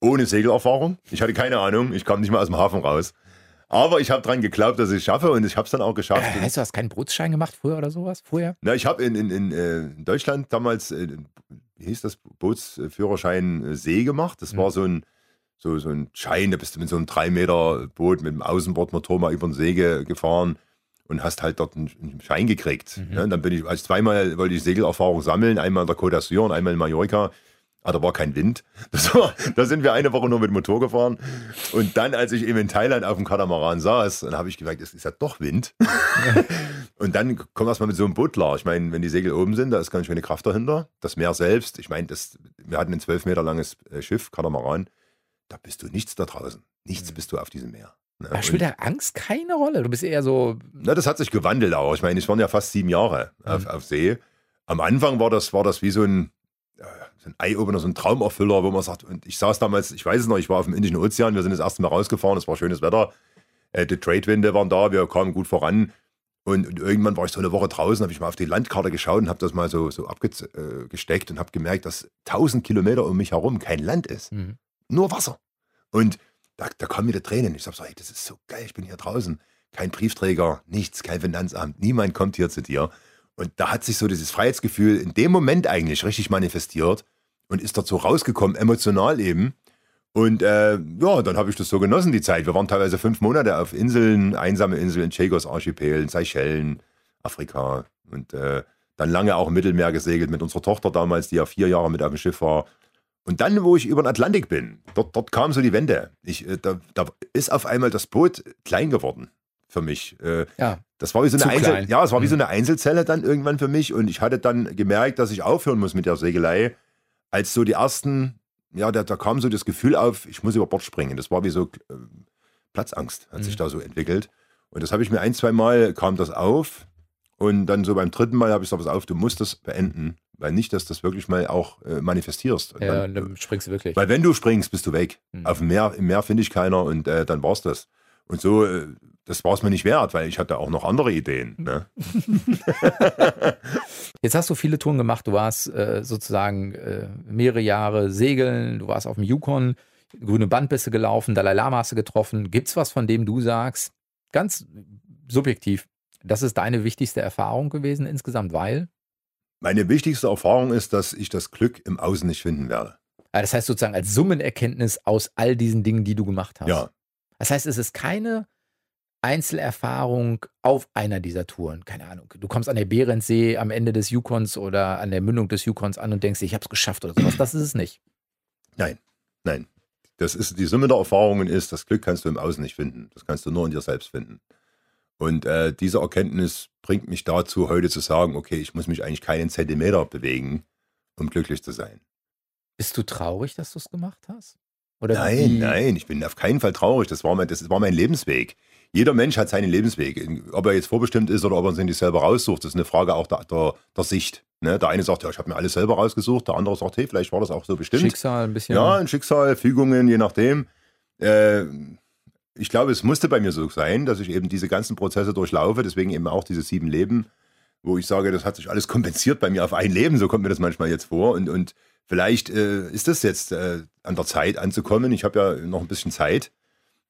ohne Segelerfahrung. Ich hatte keine Ahnung, ich kam nicht mal aus dem Hafen raus. Aber ich habe dran geglaubt, dass ich es schaffe und ich habe es dann auch geschafft. Äh, heißt du, hast keinen Bootsschein gemacht früher oder sowas? Vorher? Na, ich habe in, in, in, äh, Deutschland damals, äh, wie hieß das, Bootsführerschein See gemacht. Das mhm. war so ein so, so ein Schein, da bist du mit so einem 3 Meter Boot mit einem Außenbordmotor mal über den See gefahren und hast halt dort einen, Schein gekriegt. Mhm. Ja, dann bin ich, also zweimal wollte ich Segelerfahrung sammeln, einmal in der Côte d'Azur und einmal in Mallorca. Aber ah, da war kein Wind. War, da sind wir eine Woche nur mit Motor gefahren. Und dann, als ich eben in Thailand auf dem Katamaran saß, dann habe ich gemerkt, es ist ja doch Wind. und dann kommt erstmal mit so einem Boot klar. Ich meine, wenn die Segel oben sind, da ist ganz schön eine Kraft dahinter. Das Meer selbst, ich meine, das, wir hatten ein zwölf Meter langes äh, Schiff, Katamaran da bist du nichts da draußen. Nichts mhm. bist du auf diesem Meer. Ne? Da spielt der Angst keine Rolle. Du bist eher so. Na, das hat sich gewandelt auch. Ich meine, es waren ja fast sieben Jahre mhm. auf, auf, See. Am Anfang war das, war das wie so ein, so ein Eye-Opener, so ein Traumerfüller, wo man sagt, und ich saß damals, ich weiß es noch, ich war auf dem Indischen Ozean, wir sind das erste Mal rausgefahren, es war schönes Wetter. Äh, die Tradewinde waren da, wir kamen gut voran. Und, und, irgendwann war ich so eine Woche draußen, habe ich mal auf die Landkarte geschaut und habe das mal so, so abgesteckt äh, und habe gemerkt, dass 1000 Kilometer um mich herum kein Land ist. Mhm. Nur Wasser. Und da, da kommen wieder Tränen. Ich sage so, hey, das ist so geil, ich bin hier draußen. Kein Briefträger, nichts, kein Finanzamt, niemand kommt hier zu dir. Und da hat sich so dieses Freiheitsgefühl in dem Moment eigentlich richtig manifestiert und ist so rausgekommen, emotional eben. Und äh, ja, dann habe ich das so genossen, die Zeit. Wir waren teilweise fünf Monate auf Inseln, einsame Inseln, Chagos Archipel, Seychellen, Afrika. Und äh, dann lange auch im Mittelmeer gesegelt mit unserer Tochter damals, die ja vier Jahre mit auf dem Schiff war. Und dann, wo ich über den Atlantik bin, dort, dort kam so die Wende. Ich, äh, da, da, ist auf einmal das Boot klein geworden für mich. Äh, ja. Das war wie so eine Einzel ja, es war wie so mhm. eine Einzelzelle dann irgendwann für mich. Und ich hatte dann gemerkt, dass ich aufhören muss mit der Segelei, als so die ersten, ja, da, da kam so das Gefühl auf, ich muss über Bord springen. Das war wie so äh, Platzangst, hat mhm. sich da so entwickelt. Und das habe ich mir ein, zwei Mal kam das auf. Und dann so beim dritten Mal habe ich gesagt, auf, du musst das beenden. Weil nicht, dass das wirklich mal auch äh, manifestierst. ja, dann, dann, springst du wirklich. Weil wenn du springst, bist du weg. Mhm. Auf dem Meer, im Meer finde ich keiner und äh, dann war's das. Und so, äh, das war es mir nicht wert, weil ich hatte auch noch andere Ideen. Ne? Jetzt hast du viele Touren gemacht. Du warst äh, sozusagen äh, mehrere Jahre segeln, du warst auf dem Yukon, grüne Bandbisse gelaufen, Dalai Lama hast du getroffen. Gibt es was, von dem du sagst, ganz subjektiv, das ist deine wichtigste Erfahrung gewesen insgesamt, weil? Meine wichtigste Erfahrung ist, dass ich das Glück im Außen nicht finden werde. Das heißt sozusagen als Summenerkenntnis aus all diesen Dingen, die du gemacht hast. Ja. Das heißt, es ist keine Einzelerfahrung auf einer dieser Touren. Keine Ahnung. Du kommst an der Berendsee am Ende des Yukons oder an der Mündung des Yukons an und denkst, ich habe es geschafft oder sowas. Das ist es nicht. Nein, nein. Das ist die Summe der Erfahrungen ist, das Glück kannst du im Außen nicht finden. Das kannst du nur in dir selbst finden. Und äh, diese Erkenntnis bringt mich dazu, heute zu sagen, okay, ich muss mich eigentlich keinen Zentimeter bewegen, um glücklich zu sein. Bist du traurig, dass du es gemacht hast? Oder nein, wie? nein, ich bin auf keinen Fall traurig. Das war, mein, das war mein Lebensweg. Jeder Mensch hat seinen Lebensweg. Ob er jetzt vorbestimmt ist oder ob er sich selber raussucht, das ist eine Frage auch der, der, der Sicht. Ne? Der eine sagt, ja, ich habe mir alles selber rausgesucht. Der andere sagt, hey, vielleicht war das auch so bestimmt. Schicksal ein bisschen. Ja, ein Schicksal, Fügungen, je nachdem. Äh, ich glaube, es musste bei mir so sein, dass ich eben diese ganzen Prozesse durchlaufe, deswegen eben auch diese sieben Leben, wo ich sage, das hat sich alles kompensiert bei mir auf ein Leben, so kommt mir das manchmal jetzt vor. Und, und vielleicht äh, ist das jetzt äh, an der Zeit anzukommen. Ich habe ja noch ein bisschen Zeit.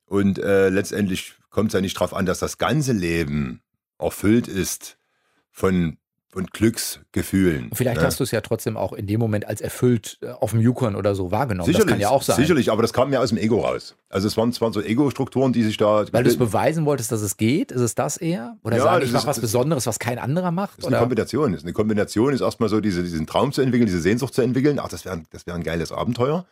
Und äh, letztendlich kommt es ja nicht darauf an, dass das ganze Leben erfüllt ist von und Glücksgefühlen. Vielleicht ne? hast du es ja trotzdem auch in dem Moment als erfüllt äh, auf dem Yukon oder so wahrgenommen. Sicherlich, das kann ja auch sein. Sicherlich, aber das kam ja aus dem Ego raus. Also es waren, es waren so Ego-Strukturen, die sich da. Weil du es beweisen wolltest, dass es geht? Ist es das eher? Oder Ja, sagen, ich mach ist- was Besonderes, was kein anderer macht? Das ist eine Oder? Kombination. Das ist eine Kombination ist erstmal so, diese, diesen Traum zu entwickeln, diese Sehnsucht zu entwickeln. Ach, das wäre das wär ein geiles Abenteuer.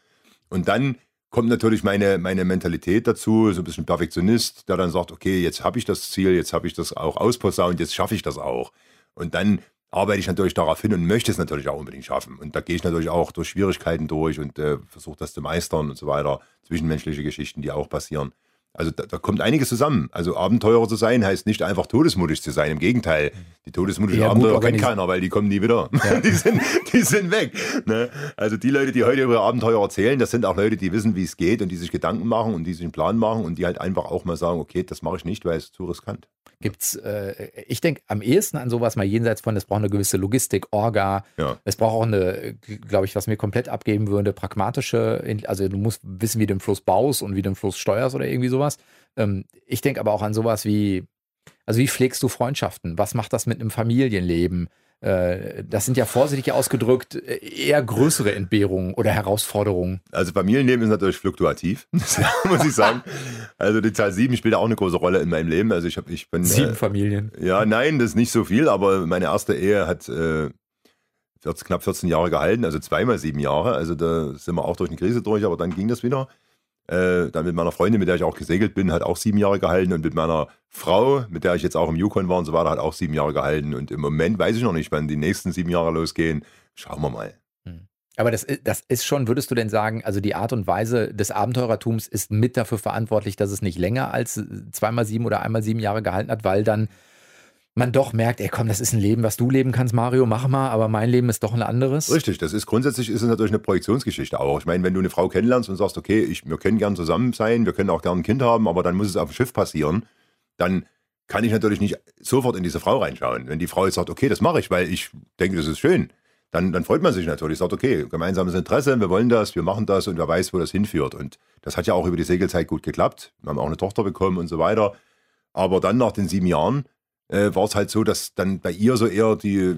Und dann kommt natürlich meine, meine Mentalität dazu, so ein bisschen Perfektionist, der dann sagt, okay, jetzt habe ich das Ziel, jetzt habe ich das auch ausposaunt, jetzt schaffe ich das auch. Und dann arbeite ich natürlich darauf hin und möchte es natürlich auch unbedingt schaffen. Und da gehe ich natürlich auch durch Schwierigkeiten durch und äh, versuche das zu meistern und so weiter. Zwischenmenschliche Geschichten, die auch passieren. Also da, da kommt einiges zusammen. Also Abenteurer zu sein heißt nicht einfach todesmutig zu sein. Im Gegenteil, die todesmutigen Ja, Abenteurer kennt keiner, weil die kommen nie wieder. die, sind, die sind weg. Ne? Also die Leute, die heute über ihre Abenteuer erzählen, das sind auch Leute, die wissen, wie es geht und die sich Gedanken machen und die sich einen Plan machen und die halt einfach auch mal sagen, okay, das mache ich nicht, weil es zu riskant. Gibt's, äh, ich denke am ehesten an sowas mal jenseits von, es braucht eine gewisse Logistik, Orga, Ja. es braucht auch eine, glaube ich, was mir komplett abgeben würde, pragmatische, also du musst wissen, wie du den Fluss baust und wie du den Fluss steuerst oder irgendwie sowas. Ähm, ich denke aber auch an sowas wie, also wie pflegst du Freundschaften? Was macht das mit einem Familienleben? Äh, das sind ja vorsichtig ausgedrückt äh, eher größere Entbehrungen oder Herausforderungen. Also Familienleben ist natürlich fluktuativ, muss ich sagen. Also die Zahl sieben spielt auch eine große Rolle in meinem Leben. Also ich, hab, ich bin... Sieben Äh, Familien. Ja, nein, das ist nicht so viel, aber meine erste Ehe hat äh, 14, knapp 14 Jahre gehalten, also zweimal sieben Jahre. Also da sind wir auch durch eine Krise durch, aber dann ging das wieder. Äh, dann mit meiner Freundin, mit der ich auch gesegelt bin, hat auch sieben Jahre gehalten und mit meiner Frau, mit der ich jetzt auch im Yukon war und so weiter, hat auch sieben Jahre gehalten. Und im Moment weiß ich noch nicht, wann die nächsten sieben Jahre losgehen. Schauen wir mal. Aber das, das ist schon, würdest du denn sagen, also die Art und Weise des Abenteurertums ist mit dafür verantwortlich, dass es nicht länger als äh, zweimal sieben oder einmal sieben Jahre gehalten hat, weil dann man doch merkt, ey komm, das ist ein Leben, was du leben kannst, Mario, mach mal, aber mein Leben ist doch ein anderes. Richtig, das ist grundsätzlich ist es natürlich eine Projektionsgeschichte auch. Ich meine, wenn du eine Frau kennenlernst und sagst, okay, ich, wir können gern zusammen sein, wir können auch gern ein Kind haben, aber dann muss es auf dem Schiff passieren, dann kann ich natürlich nicht sofort in diese Frau reinschauen. Wenn die Frau jetzt sagt, okay, das mache ich, weil ich denke, das ist schön, dann, dann freut man sich natürlich, sagt, okay, gemeinsames Interesse, wir wollen das, wir machen das und wer weiß, wo das hinführt. Und das hat ja auch über die Segelzeit gut geklappt. Wir haben auch eine Tochter bekommen und so weiter. Aber dann nach den sieben Jahren äh, war es halt so, dass dann bei ihr so eher die,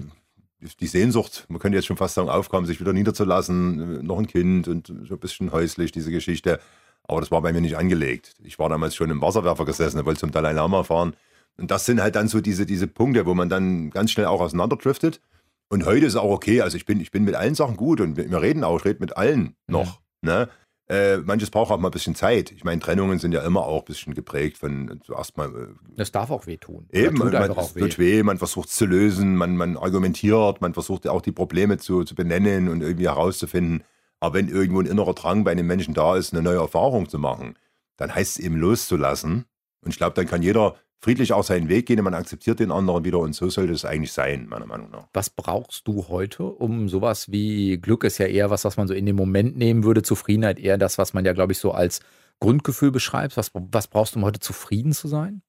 die Sehnsucht, man könnte jetzt schon fast sagen, aufkam, sich wieder niederzulassen, äh, noch ein Kind und so ein bisschen häuslich, diese Geschichte. Aber das war bei mir nicht angelegt. Ich war damals schon im Wasserwerfer gesessen, wollte zum Dalai Lama fahren. Und das sind halt dann so diese, diese Punkte, wo man dann ganz schnell auch auseinanderdriftet. Und heute ist es auch okay. Also ich bin, ich bin mit allen Sachen gut und wir reden auch, ich rede mit allen noch. Ne? Äh, manches braucht auch mal ein bisschen Zeit. Ich meine, Trennungen sind ja immer auch ein bisschen geprägt von zuerst mal äh, Das darf auch wehtun. Eben, man, einfach es auch weh. tut weh, man versucht es zu lösen, man, man argumentiert, man versucht auch die Probleme zu, zu benennen und irgendwie herauszufinden. Aber wenn irgendwo ein innerer Drang bei einem Menschen da ist, eine neue Erfahrung zu machen, dann heißt es eben loszulassen. Und ich glaube, dann kann jeder friedlich auch seinen Weg gehen man akzeptiert den anderen wieder. Und so sollte es eigentlich sein, meiner Meinung nach. Was brauchst du heute, um sowas wie Glück ist ja eher was, was man so in den Moment nehmen würde, Zufriedenheit eher das, was man ja, glaube ich, so als Grundgefühl beschreibt. Was, was brauchst du, um heute zufrieden zu sein?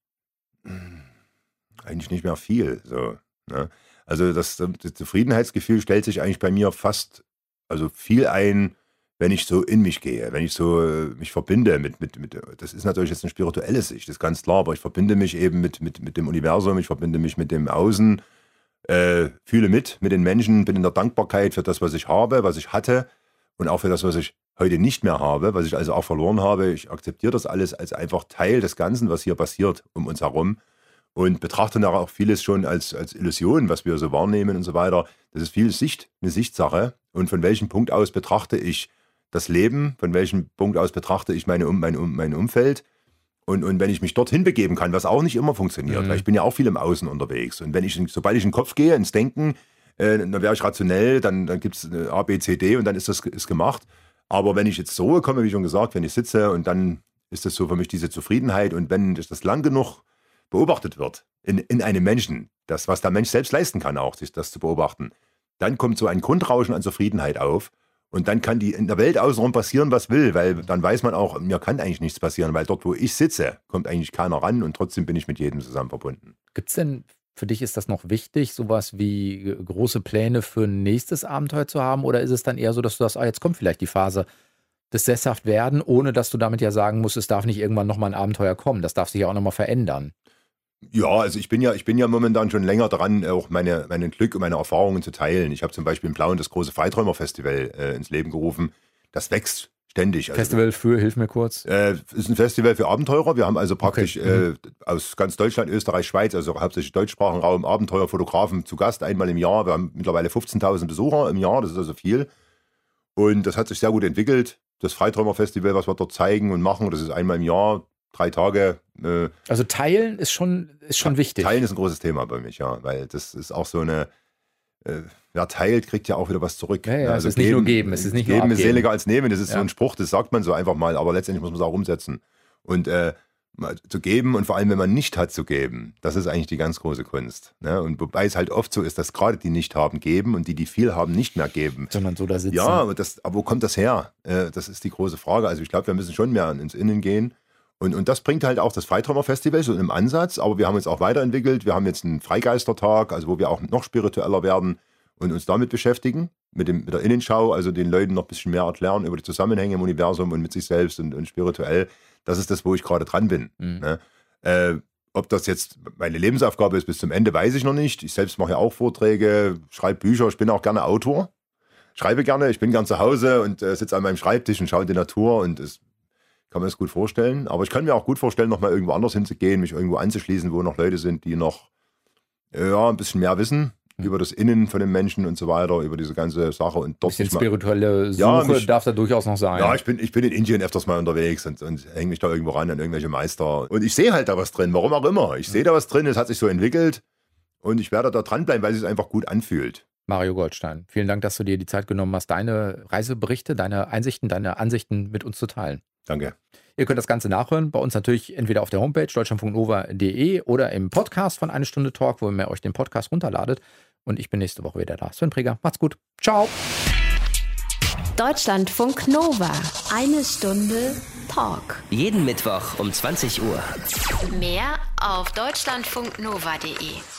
Eigentlich nicht mehr viel. So, ne? Also das, das Zufriedenheitsgefühl stellt sich eigentlich bei mir fast, also viel ein, wenn ich so in mich gehe, wenn ich so äh, mich verbinde mit, mit, mit, das ist natürlich jetzt eine spirituelle Sicht, das ist ganz klar, aber ich verbinde mich eben mit, mit, mit dem Universum, ich verbinde mich mit dem Außen, äh, fühle mit, mit den Menschen, bin in der Dankbarkeit für das, was ich habe, was ich hatte und auch für das, was ich heute nicht mehr habe, was ich also auch verloren habe. Ich akzeptiere das alles als einfach Teil des Ganzen, was hier passiert um uns herum und betrachte nachher auch vieles schon als, als Illusion, was wir so wahrnehmen und so weiter. Das ist viel Sicht, eine Sichtsache. Und von welchem Punkt aus betrachte ich das Leben, von welchem Punkt aus betrachte ich meine, um, mein, um, mein Umfeld. Und, und wenn ich mich dorthin begeben kann, was auch nicht immer funktioniert, Mhm. weil ich bin ja auch viel im Außen unterwegs. Und wenn ich, sobald ich in den Kopf gehe, ins Denken, äh, dann wäre ich rationell, dann, dann gibt es A, B, C, D und dann ist das ist gemacht. Aber wenn ich jetzt zur Ruhe komme, wie schon gesagt, wenn ich sitze und dann ist das so für mich diese Zufriedenheit und wenn das lang genug beobachtet wird in, in einem Menschen, das, was der Mensch selbst leisten kann, auch sich das zu beobachten, dann kommt so ein Grundrauschen an Zufriedenheit auf und dann kann die in der Welt außenrum passieren, was will, weil dann weiß man auch, mir kann eigentlich nichts passieren, weil dort, wo ich sitze, kommt eigentlich keiner ran und trotzdem bin ich mit jedem zusammen verbunden. Gibt es denn, für dich ist das noch wichtig, sowas wie äh, große Pläne für ein nächstes Abenteuer zu haben? Oder ist es dann eher so, dass du sagst, ah, jetzt kommt vielleicht die Phase des Sesshaft werden, ohne dass du damit ja sagen musst, es darf nicht irgendwann nochmal ein Abenteuer kommen. Das darf sich ja auch nochmal verändern. Ja, also ich bin ja, ich bin ja momentan schon länger dran, auch meine, mein Glück und meine Erfahrungen zu teilen. Ich habe zum Beispiel in Blauen das große Freiträumer-Festival äh, ins Leben gerufen. Das wächst ständig. Also, Festival für, hilf mir kurz. Äh, ist ein Festival für Abenteurer. Wir haben also praktisch Okay. Mhm. äh, aus ganz Deutschland, Österreich, Schweiz, also hauptsächlich deutschsprachigen Raum, Abenteuerfotografen zu Gast einmal im Jahr. Wir haben mittlerweile 15.000 Besucher im Jahr, das ist also viel. Und das hat sich sehr gut entwickelt. Das Freiträumer-Festival, was wir dort zeigen und machen, das ist einmal im Jahr, drei Tage. Äh, Also teilen ist schon, ist schon wichtig. Teilen ist ein großes Thema bei mich, ja, weil das ist auch so eine. Äh, wer teilt, kriegt ja auch wieder was zurück. Ja, ja, es ist nicht nur geben, es ist nicht nur geben ist seliger als nehmen. Das ist so Ja. ein Spruch, das sagt man so einfach mal, aber letztendlich muss man es auch umsetzen. Und äh, zu geben und vor allem, wenn man nicht hat, zu geben, das ist eigentlich die ganz große Kunst. Ne? Und wobei es halt oft so ist, dass gerade die nicht haben, geben und die, die viel haben, nicht mehr geben. Sondern so da sitzen. Ja, aber, das, aber wo kommt das her? Äh, das ist die große Frage. Also ich glaube, wir müssen schon mehr ins Innen gehen. Und, und das bringt halt auch das Freiträumer-Festival so im Ansatz. Aber wir haben uns auch weiterentwickelt. Wir haben jetzt einen Freigeistertag, also wo wir auch noch spiritueller werden und uns damit beschäftigen. Mit, dem, mit der Innenschau, also den Leuten noch ein bisschen mehr erklären über die Zusammenhänge im Universum und mit sich selbst und, und spirituell. Das ist das, wo ich gerade dran bin. Mhm. Ne? Äh, ob das jetzt meine Lebensaufgabe ist bis zum Ende, weiß ich noch nicht. Ich selbst mache ja auch Vorträge, schreibe Bücher, ich bin auch gerne Autor. Schreibe gerne, ich bin gern zu Hause und äh, sitze an meinem Schreibtisch und schaue in die Natur und es kann mir das gut vorstellen. Aber ich kann mir auch gut vorstellen, nochmal irgendwo anders hinzugehen, mich irgendwo anzuschließen, wo noch Leute sind, die noch ja, ein bisschen mehr wissen über das Innen von den Menschen und so weiter, über diese ganze Sache und Ein dort bisschen sich mal- spirituelle Suche Ja, mich- darf da durchaus noch sein. ja, ich bin, ich bin in Indien öfters mal unterwegs und, und hänge mich da irgendwo ran an irgendwelche Meister. Und ich sehe halt da was drin, warum auch immer. Ich sehe da was drin, es hat sich so entwickelt und ich werde da dranbleiben, weil es sich einfach gut anfühlt. Mario Goldstein, vielen Dank, dass du dir die Zeit genommen hast, deine Reiseberichte, deine Einsichten, deine Ansichten mit uns zu teilen. Danke. Ihr könnt das Ganze nachhören, bei uns natürlich entweder auf der Homepage deutschlandfunknova.de oder im Podcast von Eine Stunde Talk, wo ihr euch den Podcast runterladet. Und ich bin nächste Woche wieder da. Sven Preger, macht's gut. Ciao. Deutschlandfunk Nova. Eine Stunde Talk. Jeden Mittwoch um 20 Uhr. Mehr auf deutschlandfunknova.de.